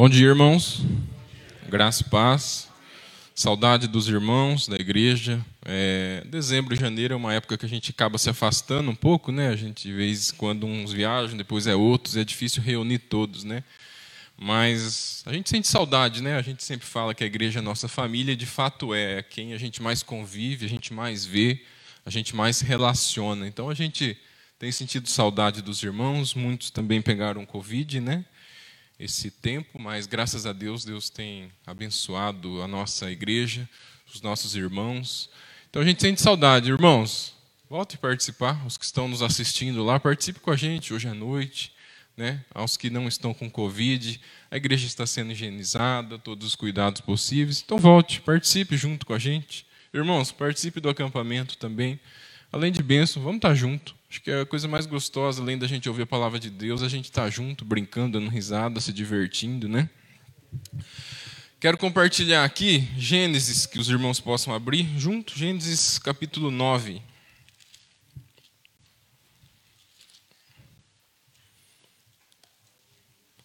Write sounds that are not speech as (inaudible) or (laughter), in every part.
Bom dia, irmãos. Graça e paz. Saudade dos irmãos da igreja. É, dezembro e janeiro é uma época que a gente acaba se afastando um pouco, né? A gente, de vez em quando, uns viajam, depois é outros, é difícil reunir todos, né? Mas a gente sente saudade, né? A gente sempre fala que a igreja é nossa família, e de fato é, é quem a gente mais convive, a gente mais vê, a gente mais se relaciona. Então a gente tem sentido saudade dos irmãos, muitos também pegaram Covid, né? Esse tempo, mas graças a Deus, Deus tem abençoado a nossa igreja, os nossos irmãos. Então a gente sente saudade, irmãos. Volte a participar, os que estão nos assistindo lá, participe com a gente hoje à noite. Né? Aos que não estão com Covid, a igreja está sendo higienizada, todos os cuidados possíveis. Então volte, participe junto com a gente. Irmãos, participe do acampamento também. Além de bênção, vamos estar junto. Acho que é a coisa mais gostosa, além da gente ouvir a palavra de Deus, a gente estar tá junto, brincando, dando risada, se divertindo, né? Quero compartilhar aqui Gênesis, que os irmãos possam abrir junto, Gênesis capítulo 9.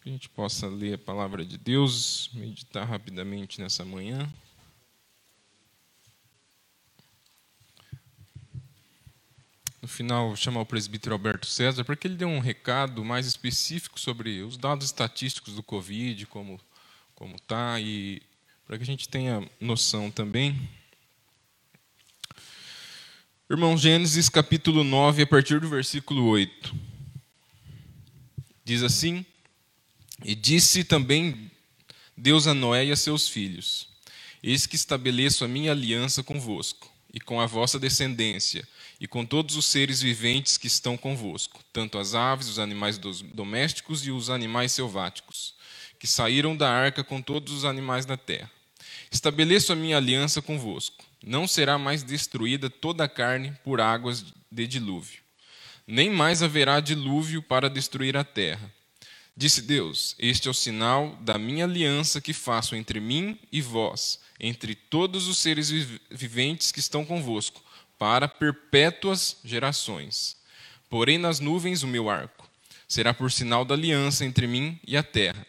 Que a gente possa ler a palavra de Deus, meditar rapidamente nessa manhã. No final chamar o presbítero Alberto César para que ele dê um recado mais específico sobre os dados estatísticos do Covid, como como está e para que a gente tenha noção também. Irmão Gênesis capítulo 9, a partir do versículo 8. Diz assim: E disse também Deus a Noé e a seus filhos: Eis que estabeleço a minha aliança convosco e com a vossa descendência e com todos os seres viventes que estão convosco, tanto as aves, os animais domésticos e os animais selváticos, que saíram da arca com todos os animais da terra. Estabeleço a minha aliança convosco. Não será mais destruída toda a carne por águas de dilúvio. Nem mais haverá dilúvio para destruir a terra. Disse Deus: Este é o sinal da minha aliança que faço entre mim e vós, entre todos os seres viventes que estão convosco, para perpétuas gerações. Porém nas nuvens o meu arco será por sinal da aliança entre mim e a terra.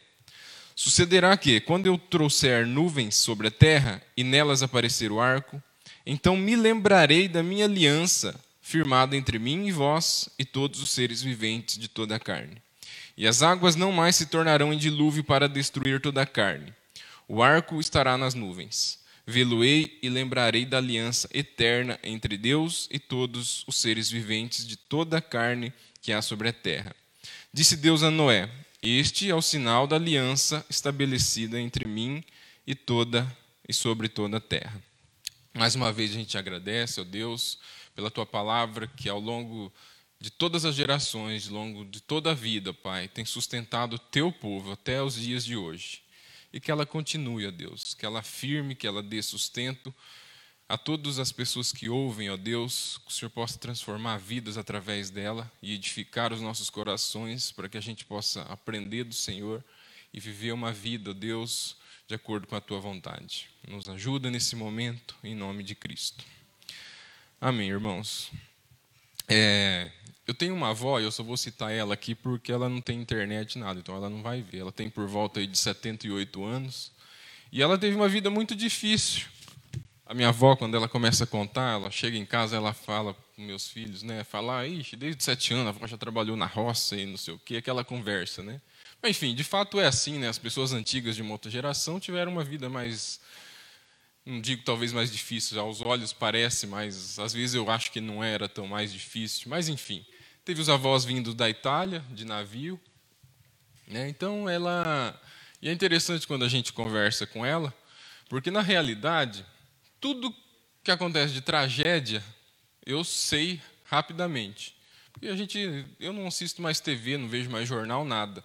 Sucederá que, quando eu trouxer nuvens sobre a terra e nelas aparecer o arco, então me lembrarei da minha aliança firmada entre mim e vós e todos os seres viventes de toda a carne. E as águas não mais se tornarão em dilúvio para destruir toda a carne. O arco estará nas nuvens Vê-lo-ei e lembrarei da aliança eterna entre Deus e todos os seres viventes de toda a carne que há sobre a terra. Disse Deus a Noé: Este é o sinal da aliança estabelecida entre mim e toda e sobre toda a terra. Mais uma vez a gente agradece, ó Deus, pela tua palavra que ao longo de todas as gerações, ao longo de toda a vida, Pai, tem sustentado o teu povo até os dias de hoje e que ela continue, ó Deus, que ela firme, que ela dê sustento a todas as pessoas que ouvem, ó Deus, que o Senhor possa transformar vidas através dela e edificar os nossos corações para que a gente possa aprender do Senhor e viver uma vida, ó Deus, de acordo com a tua vontade. Nos ajuda nesse momento, em nome de Cristo. Amém, irmãos. É, eu tenho uma avó, e eu só vou citar ela aqui porque ela não tem internet nada, então ela não vai ver. Ela tem por volta de 78 anos. E ela teve uma vida muito difícil. A minha avó, quando ela começa a contar, ela chega em casa, ela fala com meus filhos, né? Fala, ixi, desde sete anos a avó já trabalhou na roça e não sei o quê, aquela conversa, né? Mas, enfim, de fato é assim, né? As pessoas antigas de uma outra geração tiveram uma vida mais não digo talvez mais difícil, aos olhos parece, mas às vezes eu acho que não era tão mais difícil. Mas enfim, Teve os avós vindo da Itália, de navio. Né? Então, ela. E é interessante quando a gente conversa com ela, porque, na realidade, tudo que acontece de tragédia, eu sei rapidamente. Porque a gente, eu não assisto mais TV, não vejo mais jornal, nada.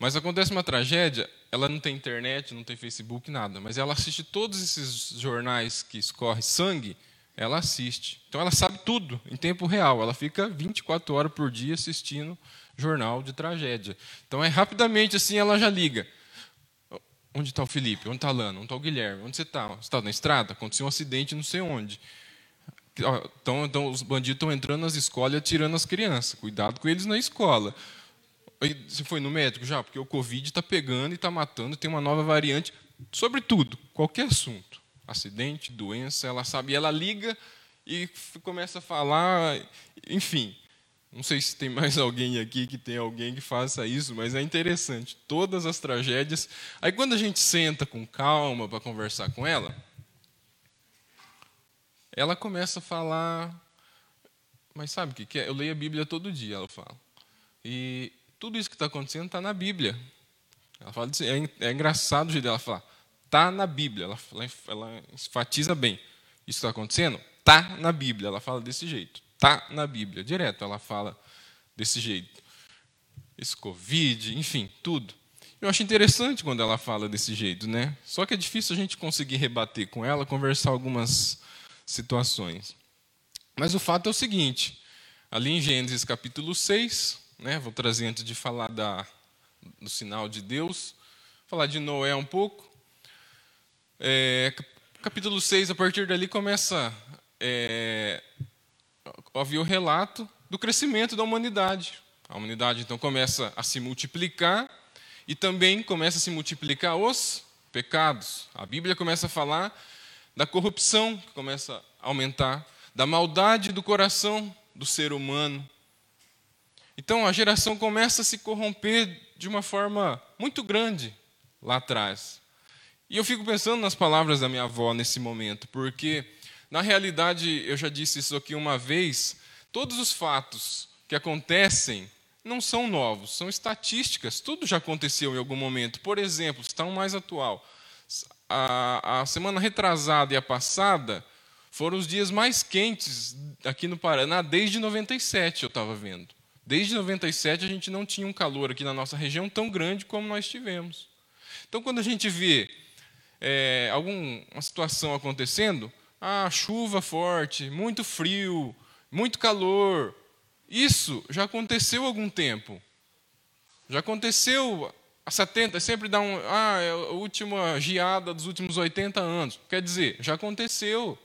Mas acontece uma tragédia, ela não tem internet, não tem Facebook, nada. Mas ela assiste todos esses jornais que escorre sangue ela assiste. Então ela sabe tudo em tempo real. Ela fica 24 horas por dia assistindo jornal de tragédia. Então é rapidamente assim ela já liga. Onde está o Felipe? Onde está a Lana? Onde está o Guilherme? Onde você está? Você está na estrada? Aconteceu um acidente não sei onde. Então, então os bandidos estão entrando nas escolas e atirando as crianças. Cuidado com eles na escola. Você foi no médico já? Porque o Covid está pegando e está matando, tem uma nova variante. Sobre tudo, qualquer assunto. Acidente, doença, ela sabe. Ela liga e começa a falar, enfim. Não sei se tem mais (laughs) alguém aqui que tem alguém que faça isso, mas é interessante. Todas as tragédias. Aí quando a gente senta com calma para conversar com ela, ela começa a falar. Mas sabe o que é? Eu leio a Bíblia todo dia, ela fala. E tudo isso que está acontecendo está na Bíblia. Ela fala é, é engraçado o jeito dela falar. Está na Bíblia. Ela, ela, ela enfatiza bem. Isso está acontecendo? Está na Bíblia. Ela fala desse jeito. Está na Bíblia. Direto ela fala desse jeito. Esse Covid, enfim, tudo. Eu acho interessante quando ela fala desse jeito, né? Só que é difícil a gente conseguir rebater com ela, conversar algumas situações. Mas o fato é o seguinte: ali em Gênesis capítulo 6, né, vou trazer antes de falar da, do sinal de Deus, falar de Noé um pouco. É, capítulo 6, a partir dali começa é, a o relato do crescimento da humanidade. A humanidade então começa a se multiplicar e também começa a se multiplicar os pecados. A Bíblia começa a falar da corrupção, que começa a aumentar, da maldade do coração do ser humano. Então a geração começa a se corromper de uma forma muito grande lá atrás. E eu fico pensando nas palavras da minha avó nesse momento, porque na realidade, eu já disse isso aqui uma vez, todos os fatos que acontecem não são novos, são estatísticas, tudo já aconteceu em algum momento. Por exemplo, está um mais atual. A, a semana retrasada e a passada foram os dias mais quentes aqui no Paraná desde 97, eu estava vendo. Desde 97 a gente não tinha um calor aqui na nossa região tão grande como nós tivemos. Então, quando a gente vê é, alguma situação acontecendo, ah, chuva forte, muito frio, muito calor, isso já aconteceu há algum tempo. Já aconteceu há 70, sempre dá um. Ah, é a última geada dos últimos 80 anos. Quer dizer, já aconteceu.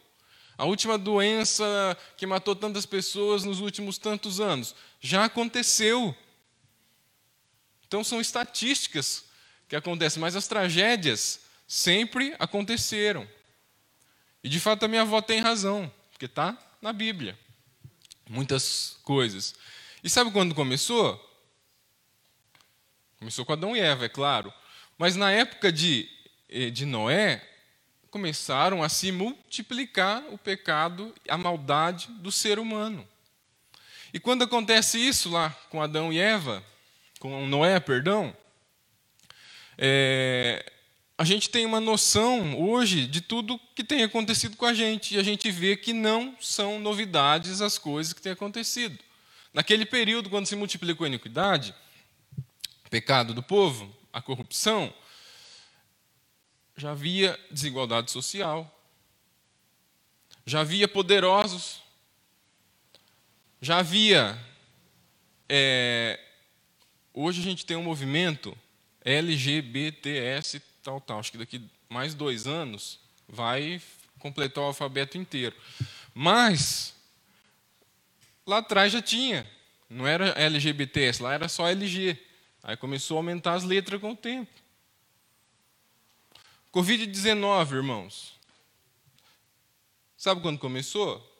A última doença que matou tantas pessoas nos últimos tantos anos. Já aconteceu. Então são estatísticas que acontecem, mas as tragédias sempre aconteceram. E de fato a minha avó tem razão, porque está na Bíblia. Muitas coisas. E sabe quando começou? Começou com Adão e Eva, é claro. Mas na época de, eh, de Noé, começaram a se multiplicar o pecado, a maldade do ser humano. E quando acontece isso lá com Adão e Eva, com Noé, perdão, é, a gente tem uma noção hoje de tudo que tem acontecido com a gente, e a gente vê que não são novidades as coisas que têm acontecido. Naquele período, quando se multiplicou a iniquidade, o pecado do povo, a corrupção, já havia desigualdade social, já havia poderosos, já havia. É, hoje a gente tem um movimento LGBTS tal, tal. Acho que daqui mais dois anos vai completar o alfabeto inteiro. Mas lá atrás já tinha, não era LGBTS, lá era só LG. Aí começou a aumentar as letras com o tempo. Covid-19, irmãos. Sabe quando começou?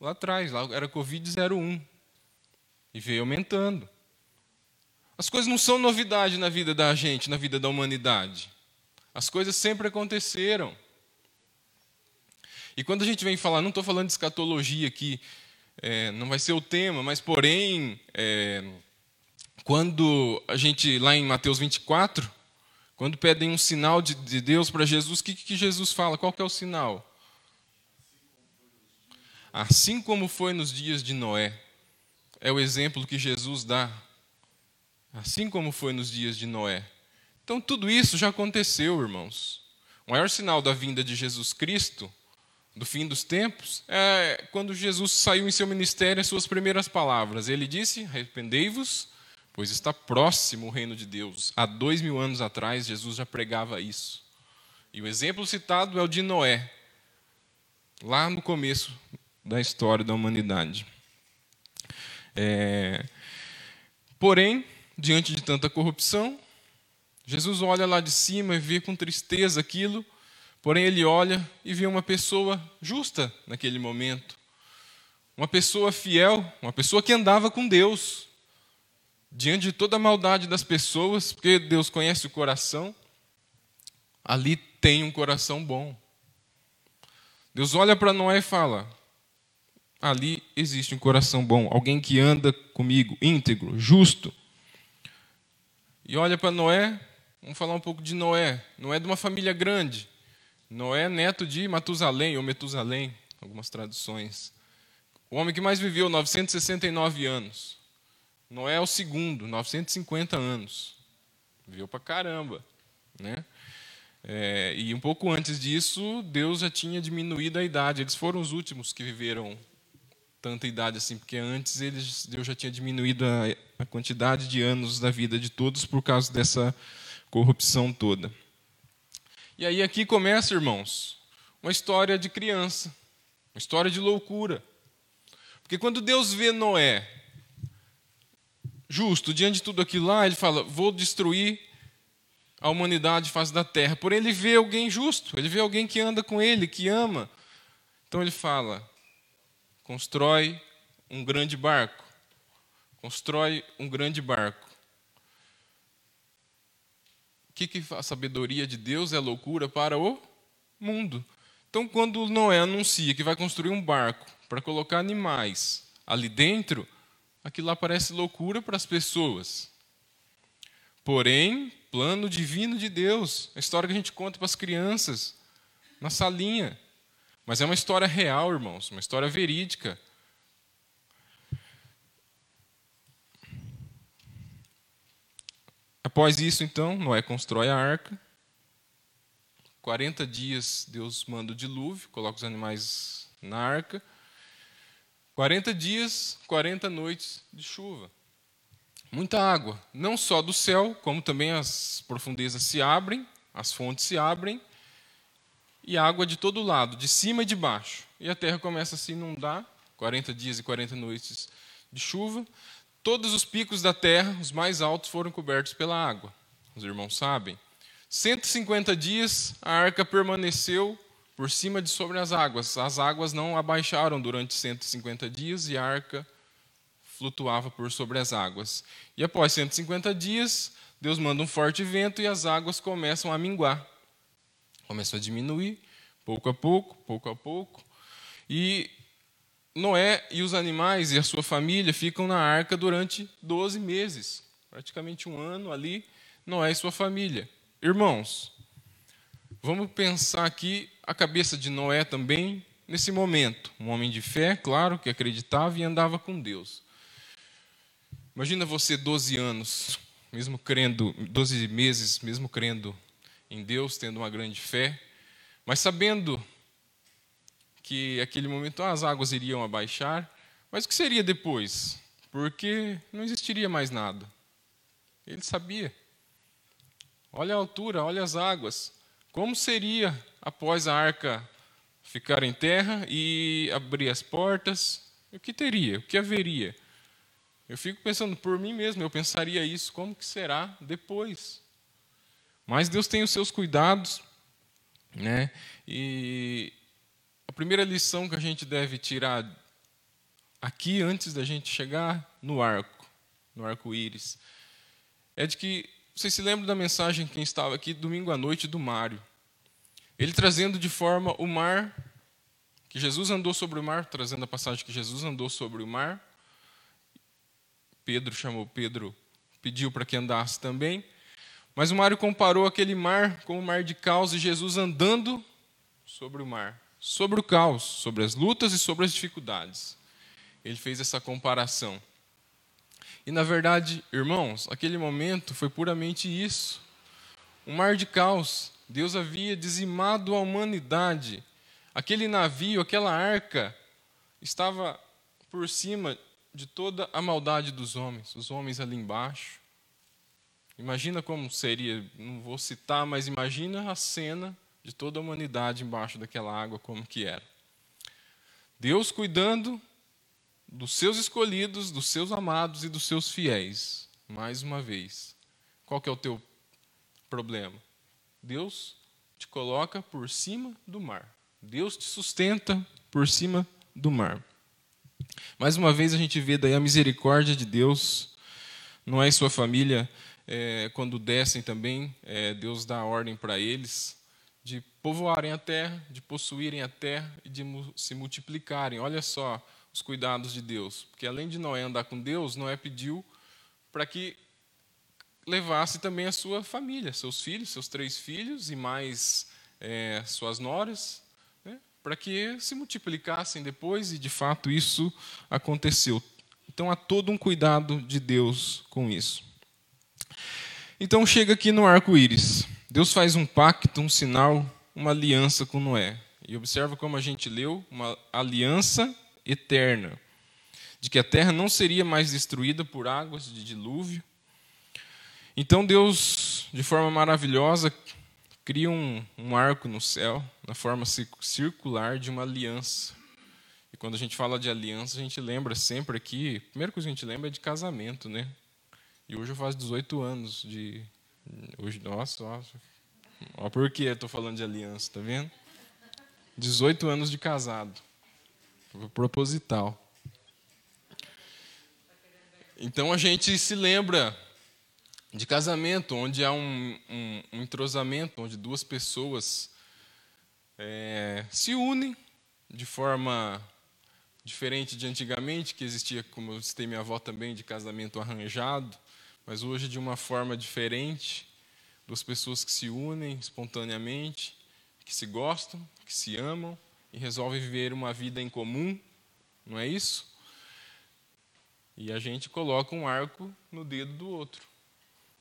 Lá atrás, lá era Covid-01. E veio aumentando. As coisas não são novidade na vida da gente, na vida da humanidade. As coisas sempre aconteceram. E quando a gente vem falar, não estou falando de escatologia aqui, é, não vai ser o tema, mas porém, é, quando a gente, lá em Mateus 24, quando pedem um sinal de, de Deus para Jesus, o que, que Jesus fala? Qual que é o sinal? Assim como foi nos dias de Noé. É o exemplo que Jesus dá. Assim como foi nos dias de Noé. Então, tudo isso já aconteceu, irmãos. O maior sinal da vinda de Jesus Cristo, do fim dos tempos, é quando Jesus saiu em seu ministério, as suas primeiras palavras. Ele disse: Arrependei-vos pois está próximo o reino de Deus. Há dois mil anos atrás, Jesus já pregava isso. E o exemplo citado é o de Noé, lá no começo da história da humanidade. É... Porém, diante de tanta corrupção. Jesus olha lá de cima e vê com tristeza aquilo, porém ele olha e vê uma pessoa justa naquele momento. Uma pessoa fiel, uma pessoa que andava com Deus. Diante de toda a maldade das pessoas, porque Deus conhece o coração, ali tem um coração bom. Deus olha para Noé e fala: ali existe um coração bom, alguém que anda comigo, íntegro, justo. E olha para Noé, vamos falar um pouco de Noé. Noé é de uma família grande. Noé é neto de Matusalém ou Metusalém, algumas traduções. O homem que mais viveu, 969 anos. Noé é o segundo, 950 anos. Viveu para caramba. Né? É, e um pouco antes disso, Deus já tinha diminuído a idade. Eles foram os últimos que viveram tanta idade assim, porque antes eles, Deus já tinha diminuído a, a quantidade de anos da vida de todos por causa dessa corrupção toda. E aí aqui começa, irmãos, uma história de criança, uma história de loucura. Porque quando Deus vê Noé justo diante de tudo aquilo lá, ele fala: Vou destruir a humanidade face da terra. Porém, ele vê alguém justo, ele vê alguém que anda com ele, que ama. Então ele fala: constrói um grande barco. Constrói um grande barco. Que, que a sabedoria de Deus é loucura para o mundo? Então, quando Noé anuncia que vai construir um barco para colocar animais ali dentro, aquilo lá parece loucura para as pessoas. Porém, plano divino de Deus, a história que a gente conta para as crianças, na salinha. Mas é uma história real, irmãos, uma história verídica. Após isso, então, Noé constrói a arca. 40 dias Deus manda o dilúvio, coloca os animais na arca. 40 dias, 40 noites de chuva. Muita água, não só do céu, como também as profundezas se abrem, as fontes se abrem, e água de todo lado, de cima e de baixo. E a terra começa a se inundar, 40 dias e 40 noites de chuva. Todos os picos da terra, os mais altos, foram cobertos pela água. Os irmãos sabem. 150 dias a arca permaneceu por cima de sobre as águas. As águas não abaixaram durante 150 dias e a arca flutuava por sobre as águas. E após 150 dias, Deus manda um forte vento e as águas começam a minguar começou a diminuir, pouco a pouco, pouco a pouco. E Noé e os animais e a sua família ficam na arca durante 12 meses, praticamente um ano ali, Noé e sua família. Irmãos, vamos pensar aqui a cabeça de Noé também nesse momento. Um homem de fé, claro, que acreditava e andava com Deus. Imagina você 12 anos, mesmo crendo, 12 meses, mesmo crendo em Deus, tendo uma grande fé, mas sabendo que aquele momento as águas iriam abaixar, mas o que seria depois? Porque não existiria mais nada. Ele sabia. Olha a altura, olha as águas. Como seria após a arca ficar em terra e abrir as portas? O que teria? O que haveria? Eu fico pensando por mim mesmo, eu pensaria isso, como que será depois? Mas Deus tem os seus cuidados, né? E primeira lição que a gente deve tirar aqui antes da gente chegar no arco, no arco-íris, é de que vocês se lembram da mensagem quem estava aqui domingo à noite do Mário. Ele trazendo de forma o mar que Jesus andou sobre o mar, trazendo a passagem que Jesus andou sobre o mar. Pedro chamou Pedro, pediu para que andasse também. Mas o Mário comparou aquele mar com o mar de caos e Jesus andando sobre o mar, sobre o caos, sobre as lutas e sobre as dificuldades. Ele fez essa comparação. E na verdade, irmãos, aquele momento foi puramente isso. Um mar de caos. Deus havia dizimado a humanidade. Aquele navio, aquela arca, estava por cima de toda a maldade dos homens, os homens ali embaixo. Imagina como seria, não vou citar, mas imagina a cena de toda a humanidade embaixo daquela água, como que era. Deus cuidando dos seus escolhidos, dos seus amados e dos seus fiéis. mais uma vez. Qual que é o teu problema? Deus te coloca por cima do mar. Deus te sustenta por cima do mar. Mais uma vez a gente vê daí a misericórdia de Deus. Noé e sua família, é, quando descem também, é, Deus dá ordem para eles de povoarem a terra, de possuírem a terra e de se multiplicarem. Olha só os cuidados de Deus. Porque além de Noé andar com Deus, Noé pediu para que levasse também a sua família, seus filhos, seus três filhos e mais é, suas noras, né, para que se multiplicassem depois, e de fato isso aconteceu. Então há todo um cuidado de Deus com isso. Então chega aqui no arco-íris. Deus faz um pacto, um sinal, uma aliança com Noé. E observa como a gente leu, uma aliança eterna, de que a terra não seria mais destruída por águas de dilúvio. Então Deus, de forma maravilhosa, cria um, um arco no céu, na forma circular de uma aliança. E quando a gente fala de aliança, a gente lembra sempre aqui, a primeira coisa que a gente lembra é de casamento, né? E hoje eu faço 18 anos de. Hoje, nossa, nossa. Olha por que eu estou falando de aliança, tá vendo? 18 anos de casado. Proposital. Então a gente se lembra de casamento, onde há um, um, um entrosamento, onde duas pessoas é, se unem de forma diferente de antigamente, que existia, como eu citei minha avó também, de casamento arranjado mas hoje de uma forma diferente, duas pessoas que se unem espontaneamente, que se gostam, que se amam e resolvem viver uma vida em comum, não é isso? E a gente coloca um arco no dedo do outro,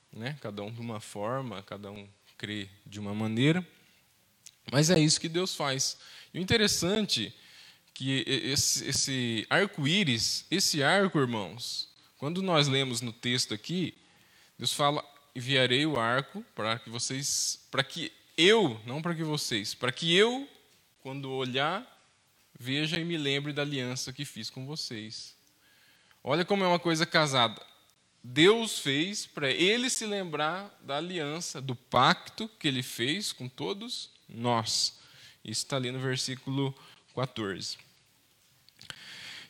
né? Cada um de uma forma, cada um crê de uma maneira, mas é isso que Deus faz. E o interessante é que esse, esse arco-íris, esse arco, irmãos, quando nós lemos no texto aqui, Deus fala: enviarei o arco para que vocês, para que eu, não para que vocês, para que eu, quando olhar, veja e me lembre da aliança que fiz com vocês. Olha como é uma coisa casada. Deus fez para ele se lembrar da aliança, do pacto que ele fez com todos nós. Isso está ali no versículo 14.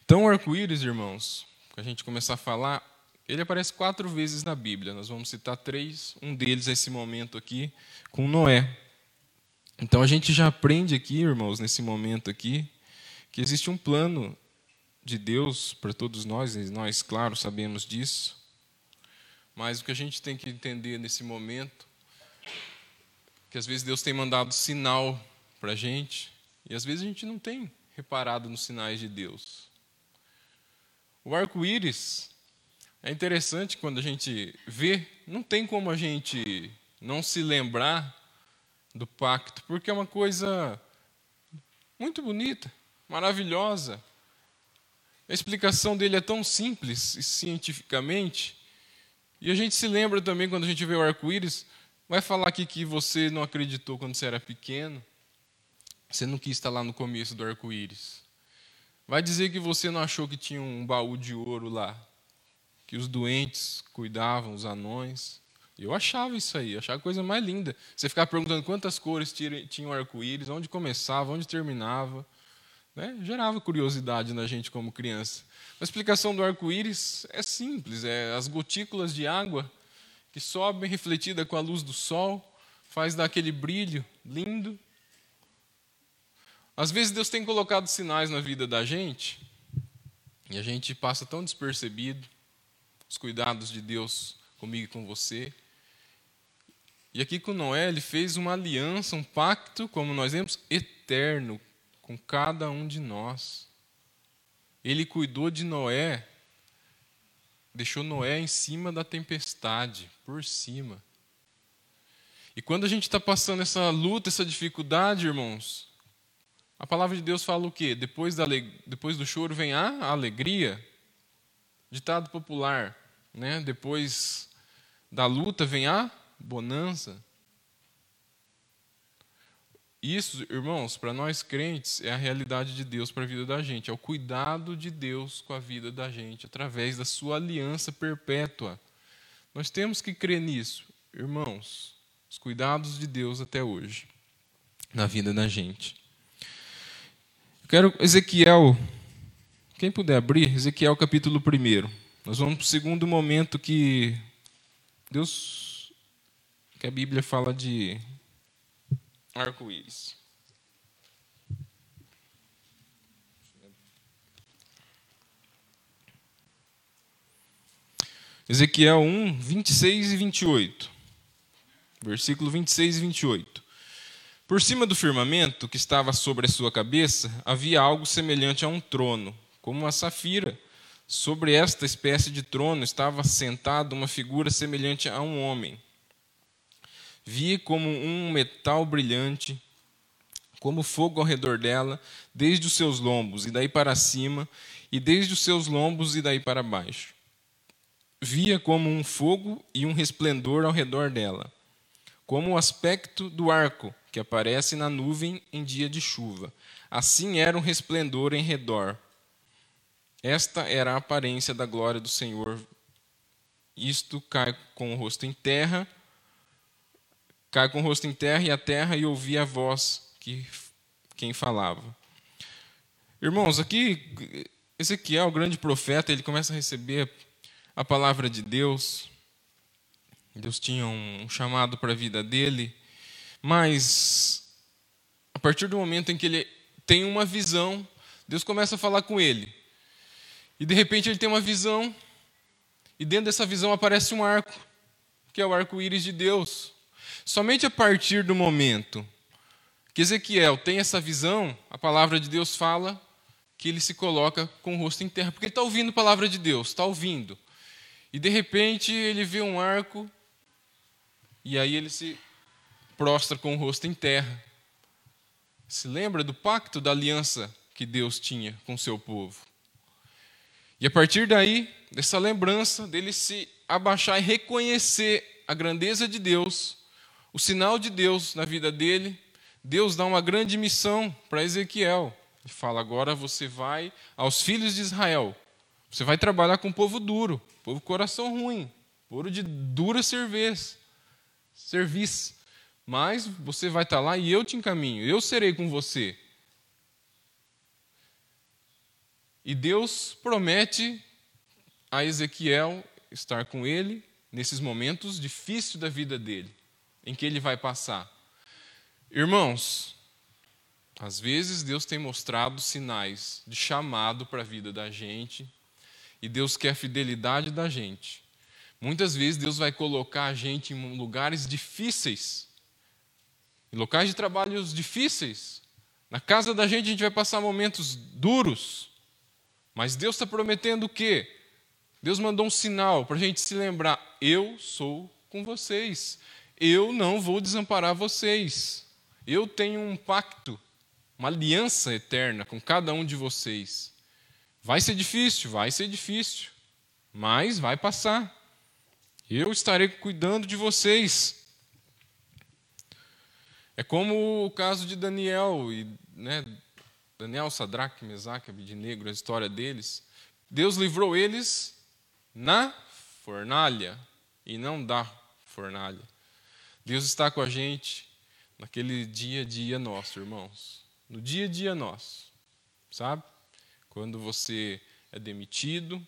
Então, o arco-íris, irmãos, para a gente começar a falar, ele aparece quatro vezes na Bíblia. Nós vamos citar três. Um deles é esse momento aqui com Noé. Então a gente já aprende aqui, irmãos, nesse momento aqui, que existe um plano de Deus para todos nós, e nós, claro, sabemos disso. Mas o que a gente tem que entender nesse momento, que às vezes Deus tem mandado sinal para a gente, e às vezes a gente não tem reparado nos sinais de Deus. O arco-íris é interessante quando a gente vê, não tem como a gente não se lembrar do pacto, porque é uma coisa muito bonita, maravilhosa. A explicação dele é tão simples cientificamente. E a gente se lembra também quando a gente vê o arco-íris, vai falar aqui que você não acreditou quando você era pequeno, você não quis estar lá no começo do arco-íris. Vai dizer que você não achou que tinha um baú de ouro lá que os doentes cuidavam, os anões. Eu achava isso aí, achava a coisa mais linda. Você ficava perguntando quantas cores tinham arco-íris, onde começava, onde terminava. Né? Gerava curiosidade na gente como criança. A explicação do arco-íris é simples: é as gotículas de água que sobem refletida com a luz do sol, faz dar aquele brilho lindo. Às vezes Deus tem colocado sinais na vida da gente e a gente passa tão despercebido os cuidados de Deus comigo e com você. E aqui com Noé, ele fez uma aliança, um pacto, como nós vemos, eterno com cada um de nós. Ele cuidou de Noé, deixou Noé em cima da tempestade, por cima. E quando a gente está passando essa luta, essa dificuldade, irmãos, a palavra de Deus fala o quê? Depois, da, depois do choro vem a alegria. Ditado popular, né? Depois da luta vem a bonança. Isso, irmãos, para nós crentes, é a realidade de Deus para a vida da gente, é o cuidado de Deus com a vida da gente, através da sua aliança perpétua. Nós temos que crer nisso. Irmãos, os cuidados de Deus até hoje, na vida da gente. Eu quero Ezequiel, quem puder abrir, Ezequiel capítulo 1. Nós vamos para o segundo momento que Deus, que a Bíblia fala de arco-íris. Ezequiel 1, 26 e 28. Versículo 26 e 28. Por cima do firmamento que estava sobre a sua cabeça havia algo semelhante a um trono, como uma safira. Sobre esta espécie de trono estava sentada uma figura semelhante a um homem. Via como um metal brilhante, como fogo ao redor dela, desde os seus lombos e daí para cima, e desde os seus lombos e daí para baixo via como um fogo e um resplendor ao redor dela, como o aspecto do arco que aparece na nuvem em dia de chuva. Assim era um resplendor em redor. Esta era a aparência da glória do Senhor. Isto cai com o rosto em terra, cai com o rosto em terra e a terra e ouvi a voz que quem falava. Irmãos, aqui Ezequiel, o grande profeta, ele começa a receber a palavra de Deus. Deus tinha um chamado para a vida dele, mas a partir do momento em que ele tem uma visão, Deus começa a falar com ele. E de repente ele tem uma visão, e dentro dessa visão aparece um arco, que é o arco-íris de Deus. Somente a partir do momento que Ezequiel tem essa visão, a palavra de Deus fala que ele se coloca com o rosto em terra, porque ele está ouvindo a palavra de Deus, está ouvindo. E de repente ele vê um arco, e aí ele se prostra com o rosto em terra. Se lembra do pacto, da aliança que Deus tinha com seu povo. E a partir daí, dessa lembrança dele se abaixar e reconhecer a grandeza de Deus, o sinal de Deus na vida dele, Deus dá uma grande missão para Ezequiel. Ele fala: agora você vai aos filhos de Israel, você vai trabalhar com um povo duro, povo coração ruim, povo de dura cerveza, serviço. Mas você vai estar lá e eu te encaminho, eu serei com você. E Deus promete a Ezequiel estar com ele nesses momentos difíceis da vida dele, em que ele vai passar. Irmãos, às vezes Deus tem mostrado sinais de chamado para a vida da gente, e Deus quer a fidelidade da gente. Muitas vezes Deus vai colocar a gente em lugares difíceis, em locais de trabalhos difíceis. Na casa da gente a gente vai passar momentos duros, mas Deus está prometendo o quê? Deus mandou um sinal para a gente se lembrar: eu sou com vocês, eu não vou desamparar vocês, eu tenho um pacto, uma aliança eterna com cada um de vocês. Vai ser difícil, vai ser difícil, mas vai passar. Eu estarei cuidando de vocês. É como o caso de Daniel e né, Daniel, Sadraque, Mesaque, Abidinegro, a história deles. Deus livrou eles na fornalha e não da fornalha. Deus está com a gente naquele dia a dia nosso, irmãos. No dia a dia nosso, sabe? Quando você é demitido,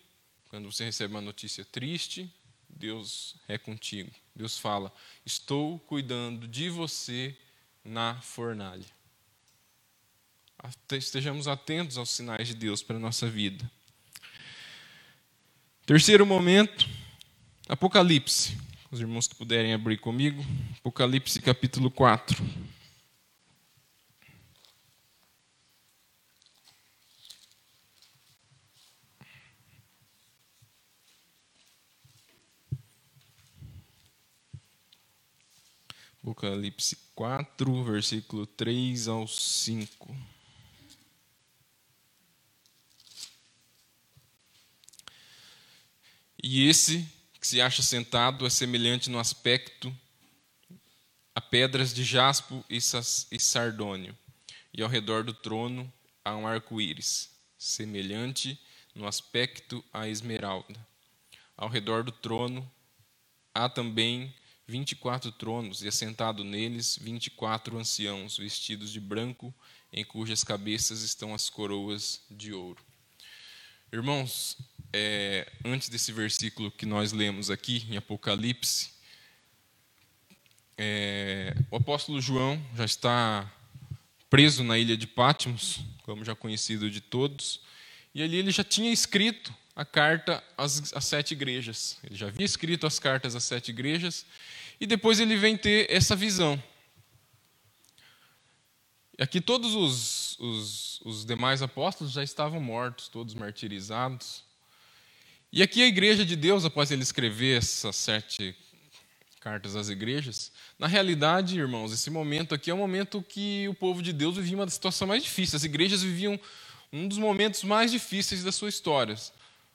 quando você recebe uma notícia triste, Deus é contigo. Deus fala: Estou cuidando de você na fornalha. Estejamos atentos aos sinais de Deus para a nossa vida. Terceiro momento, Apocalipse. Os irmãos que puderem abrir comigo, Apocalipse capítulo 4. Apocalipse 4, versículo 3 ao 5. E esse que se acha sentado é semelhante no aspecto a pedras de jaspo e sardônio, e ao redor do trono há um arco-íris, semelhante no aspecto a esmeralda. Ao redor do trono há também vinte e quatro tronos, e assentado neles vinte e quatro anciãos, vestidos de branco, em cujas cabeças estão as coroas de ouro. Irmãos, é, antes desse versículo que nós lemos aqui em Apocalipse, é, o apóstolo João já está preso na ilha de Patmos, como já conhecido de todos, e ali ele já tinha escrito a carta às, às sete igrejas. Ele já havia escrito as cartas às sete igrejas, e depois ele vem ter essa visão. E aqui todos os, os, os demais apóstolos já estavam mortos, todos martirizados. E aqui a igreja de Deus, após ele escrever essas sete cartas às igrejas, na realidade, irmãos, esse momento aqui é um momento que o povo de Deus vivia uma situação mais difícil. As igrejas viviam um dos momentos mais difíceis da sua história.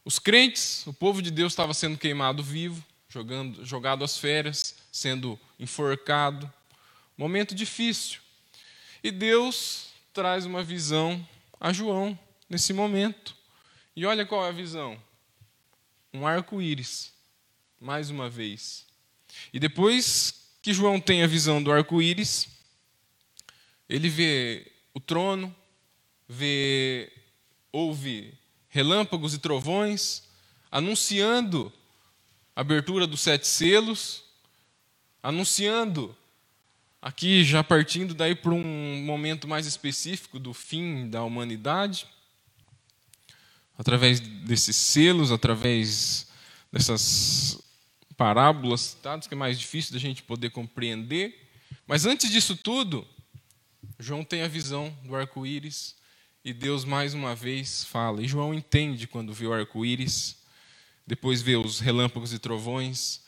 Os crentes, o povo de Deus estava sendo queimado vivo, jogando, jogado às férias, sendo enforcado. Momento difícil. E Deus traz uma visão a João nesse momento. E olha qual é a visão: um arco-íris, mais uma vez. E depois que João tem a visão do arco-íris, ele vê o trono, vê, ouve relâmpagos e trovões, anunciando a abertura dos sete selos, anunciando, aqui já partindo daí para um momento mais específico do fim da humanidade, através desses selos, através dessas parábolas citadas, que é mais difícil da gente poder compreender. Mas antes disso tudo, João tem a visão do arco-íris e Deus mais uma vez fala. E João entende quando vê o arco-íris, depois vê os relâmpagos e trovões,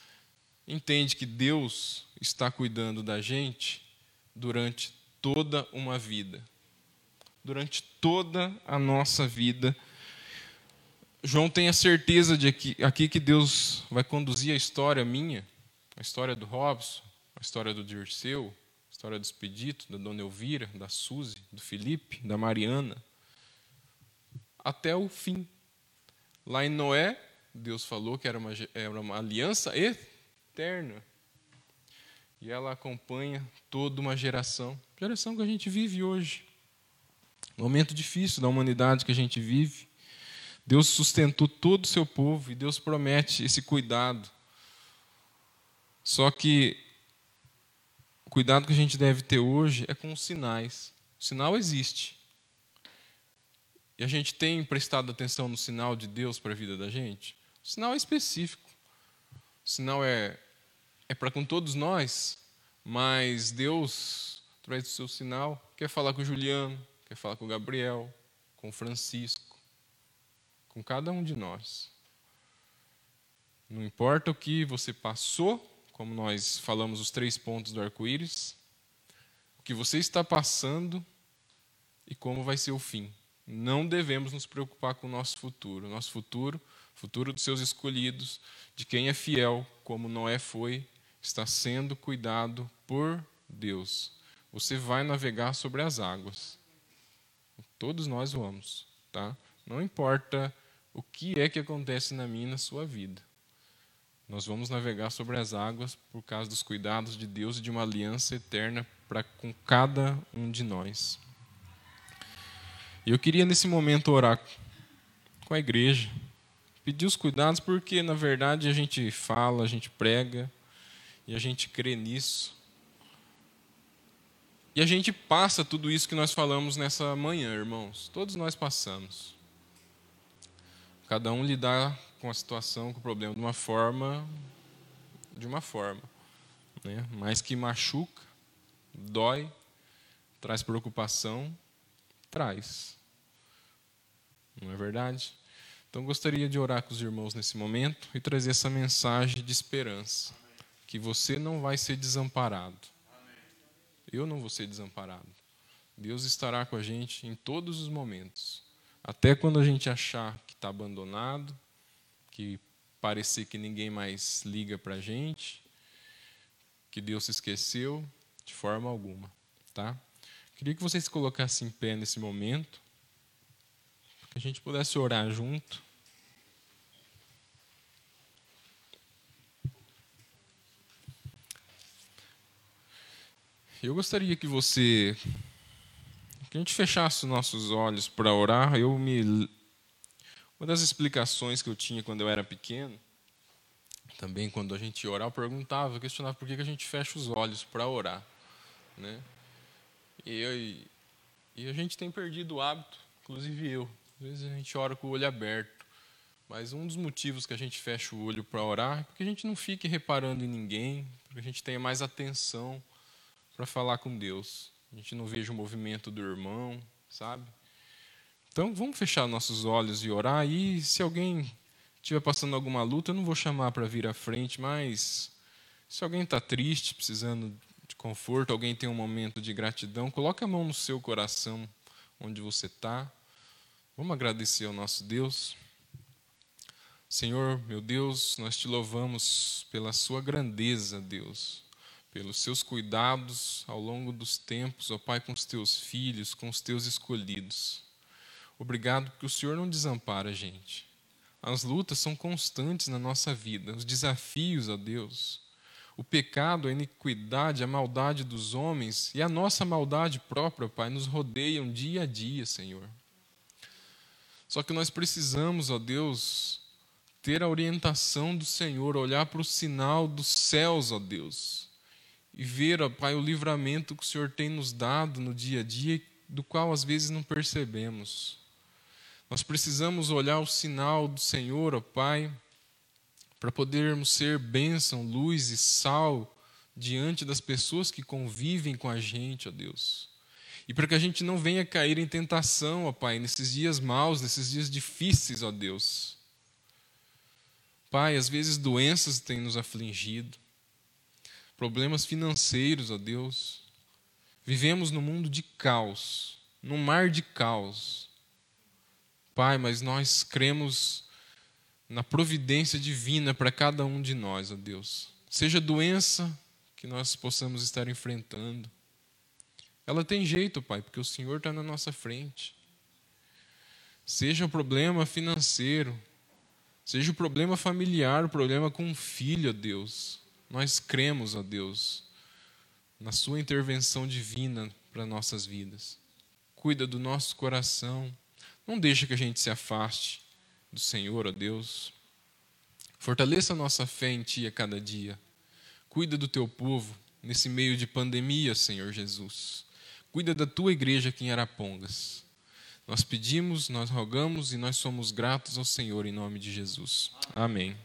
entende que Deus está cuidando da gente durante toda uma vida. Durante toda a nossa vida João tem a certeza de que aqui que Deus vai conduzir a história minha, a história do Robson, a história do Dirceu, a história do Expedito, da Dona Elvira, da Suzy, do Felipe, da Mariana, até o fim. Lá em Noé, Deus falou que era uma, era uma aliança eterna. E ela acompanha toda uma geração, geração que a gente vive hoje. Momento difícil da humanidade que a gente vive. Deus sustentou todo o seu povo e Deus promete esse cuidado. Só que o cuidado que a gente deve ter hoje é com os sinais. O sinal existe. E a gente tem prestado atenção no sinal de Deus para a vida da gente? O sinal é específico. O sinal é, é para com todos nós, mas Deus, através do seu sinal, quer falar com o Juliano, quer falar com o Gabriel, com o Francisco com cada um de nós. Não importa o que você passou, como nós falamos os três pontos do arco-íris, o que você está passando e como vai ser o fim. Não devemos nos preocupar com o nosso futuro. O nosso futuro, futuro dos seus escolhidos, de quem é fiel, como Noé foi, está sendo cuidado por Deus. Você vai navegar sobre as águas. Todos nós vamos, tá? Não importa o que é que acontece na minha e na sua vida. Nós vamos navegar sobre as águas por causa dos cuidados de Deus e de uma aliança eterna para com cada um de nós. Eu queria nesse momento orar com a igreja, pedir os cuidados porque na verdade a gente fala, a gente prega e a gente crê nisso. E a gente passa tudo isso que nós falamos nessa manhã, irmãos. Todos nós passamos. Cada um lidar com a situação, com o problema de uma forma, de uma forma, né? Mas que machuca, dói, traz preocupação, traz. Não é verdade? Então gostaria de orar com os irmãos nesse momento e trazer essa mensagem de esperança, que você não vai ser desamparado. Eu não vou ser desamparado. Deus estará com a gente em todos os momentos. Até quando a gente achar que está abandonado, que parecer que ninguém mais liga para a gente, que Deus se esqueceu, de forma alguma. Tá? Queria que vocês se colocassem em pé nesse momento, que a gente pudesse orar junto. Eu gostaria que você que a gente fechasse os nossos olhos para orar. Eu me uma das explicações que eu tinha quando eu era pequeno, também quando a gente orava, eu perguntava, eu questionava por que a gente fecha os olhos para orar, né? E, e a gente tem perdido o hábito, inclusive eu. Às vezes a gente ora com o olho aberto. Mas um dos motivos que a gente fecha o olho para orar é porque a gente não fique reparando em ninguém, porque a gente tenha mais atenção para falar com Deus. A gente não veja o movimento do irmão, sabe? Então vamos fechar nossos olhos e orar. E se alguém estiver passando alguma luta, eu não vou chamar para vir à frente, mas se alguém está triste, precisando de conforto, alguém tem um momento de gratidão, coloque a mão no seu coração, onde você está. Vamos agradecer ao nosso Deus. Senhor, meu Deus, nós te louvamos pela sua grandeza, Deus, pelos seus cuidados ao longo dos tempos, ó Pai, com os teus filhos, com os teus escolhidos. Obrigado porque o Senhor não desampara a gente. As lutas são constantes na nossa vida, os desafios, ó Deus, o pecado, a iniquidade, a maldade dos homens e a nossa maldade própria, Pai, nos rodeiam dia a dia, Senhor. Só que nós precisamos, ó Deus, ter a orientação do Senhor, olhar para o sinal dos céus, ó Deus, e ver, ó Pai, o livramento que o Senhor tem nos dado no dia a dia, do qual às vezes não percebemos. Nós precisamos olhar o sinal do Senhor, ó Pai, para podermos ser bênção, luz e sal diante das pessoas que convivem com a gente, ó Deus. E para que a gente não venha cair em tentação, ó Pai, nesses dias maus, nesses dias difíceis, ó Deus. Pai, às vezes doenças têm nos afligido, problemas financeiros, ó Deus. Vivemos num mundo de caos, num mar de caos. Pai, mas nós cremos na providência divina para cada um de nós, ó Deus. Seja doença que nós possamos estar enfrentando. Ela tem jeito, Pai, porque o Senhor está na nossa frente. Seja o problema financeiro, Seja o problema familiar, o problema com o filho, ó Deus. Nós cremos, ó Deus, na Sua intervenção divina para nossas vidas. Cuida do nosso coração. Não deixa que a gente se afaste do Senhor, ó Deus. Fortaleça a nossa fé em Ti a cada dia. Cuida do Teu povo nesse meio de pandemia, Senhor Jesus. Cuida da Tua igreja aqui em Arapongas. Nós pedimos, nós rogamos e nós somos gratos ao Senhor em nome de Jesus. Amém.